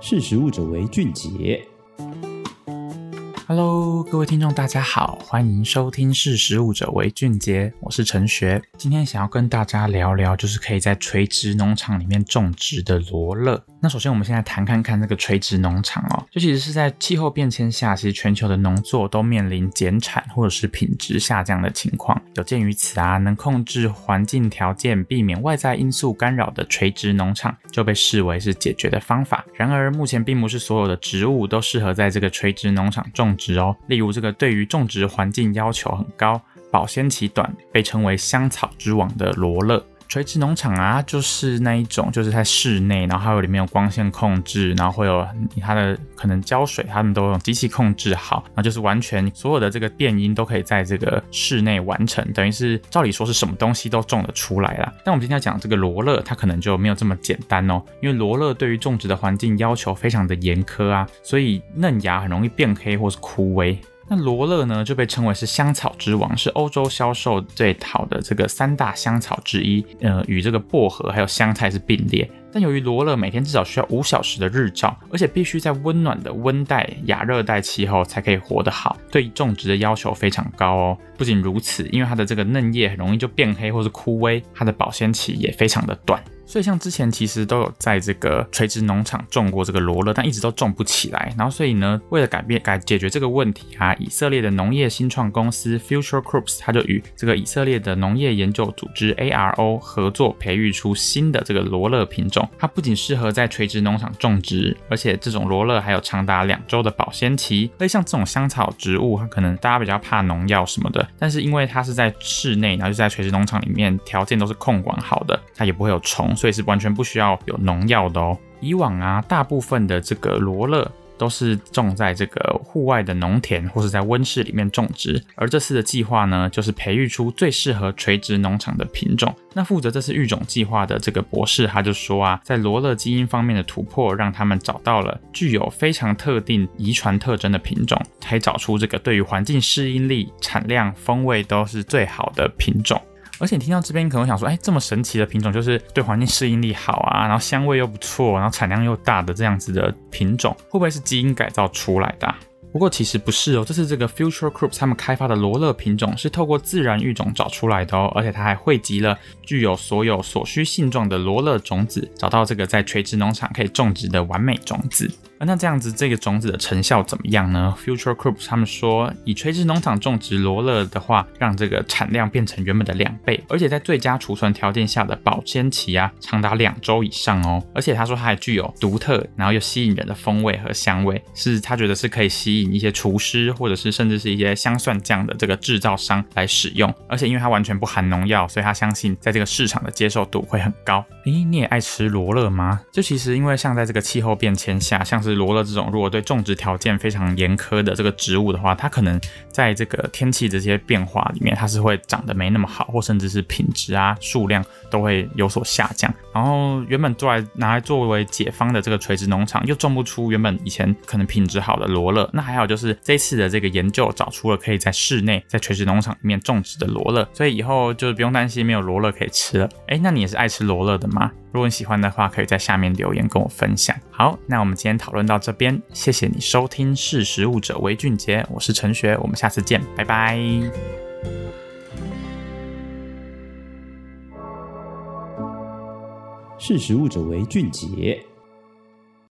识时务者为俊杰。Hello，各位听众，大家好，欢迎收听《识食物者为俊杰》，我是陈学。今天想要跟大家聊聊，就是可以在垂直农场里面种植的罗勒。那首先，我们现在谈看看这个垂直农场哦，就其实是在气候变迁下，其实全球的农作都面临减产或者是品质下降的情况。有鉴于此啊，能控制环境条件，避免外在因素干扰的垂直农场就被视为是解决的方法。然而，目前并不是所有的植物都适合在这个垂直农场种植哦。例如，这个对于种植环境要求很高、保鲜期短，被称为香草之王的罗勒。垂直农场啊，就是那一种，就是在室内，然后还有里面有光线控制，然后会有它的可能浇水，它们都用机器控制好，然后就是完全所有的这个变因都可以在这个室内完成，等于是照理说是什么东西都种得出来了。但我们今天要讲这个罗勒，它可能就没有这么简单哦，因为罗勒对于种植的环境要求非常的严苛啊，所以嫩芽很容易变黑或是枯萎。那罗勒呢，就被称为是香草之王，是欧洲销售最好的这个三大香草之一。呃，与这个薄荷还有香菜是并列。但由于罗勒每天至少需要五小时的日照，而且必须在温暖的温带亚热带气候才可以活得好，对种植的要求非常高哦。不仅如此，因为它的这个嫩叶很容易就变黑或是枯萎，它的保鲜期也非常的短。所以像之前其实都有在这个垂直农场种过这个罗勒，但一直都种不起来。然后所以呢，为了改变、改解决这个问题啊，以色列的农业新创公司 Future Crops，它就与这个以色列的农业研究组织 ARO 合作，培育出新的这个罗勒品种。它不仅适合在垂直农场种植，而且这种罗勒还有长达两周的保鲜期。所以像这种香草植物，它可能大家比较怕农药什么的，但是因为它是在室内，然后就在垂直农场里面，条件都是控管好的，它也不会有虫。所以是完全不需要有农药的哦。以往啊，大部分的这个罗勒都是种在这个户外的农田或是在温室里面种植，而这次的计划呢，就是培育出最适合垂直农场的品种。那负责这次育种计划的这个博士他就说啊，在罗勒基因方面的突破，让他们找到了具有非常特定遗传特征的品种，才找出这个对于环境适应力、产量、风味都是最好的品种。而且你听到这边可能想说，哎，这么神奇的品种，就是对环境适应力好啊，然后香味又不错，然后产量又大的这样子的品种，会不会是基因改造出来的啊？不过其实不是哦，这是这个 Future Crops 他们开发的罗勒品种是透过自然育种找出来的哦，而且它还汇集了具有所有所需性状的罗勒种子，找到这个在垂直农场可以种植的完美种子。那这样子，这个种子的成效怎么样呢？Future Crops 他们说，以垂直农场种植罗勒的话，让这个产量变成原本的两倍，而且在最佳储存条件下的保鲜期啊，长达两周以上哦。而且他说，它还具有独特，然后又吸引人的风味和香味，是他觉得是可以吸引一些厨师，或者是甚至是一些香蒜酱的这个制造商来使用。而且因为它完全不含农药，所以他相信在这个市场的接受度会很高。诶，你也爱吃罗勒吗？就其实因为像在这个气候变迁下，像是是罗勒这种，如果对种植条件非常严苛的这个植物的话，它可能在这个天气这些变化里面，它是会长得没那么好，或甚至是品质啊、数量都会有所下降。然后原本做来拿来作为解方的这个垂直农场，又种不出原本以前可能品质好的罗勒。那还好，就是这次的这个研究找出了可以在室内在垂直农场里面种植的罗勒，所以以后就不用担心没有罗勒可以吃了。哎，那你也是爱吃罗勒的吗？如果你喜欢的话，可以在下面留言跟我分享。好，那我们今天讨论到这边，谢谢你收听《识时务者为俊杰》，我是陈学，我们下次见，拜拜。《识时务者为俊杰》。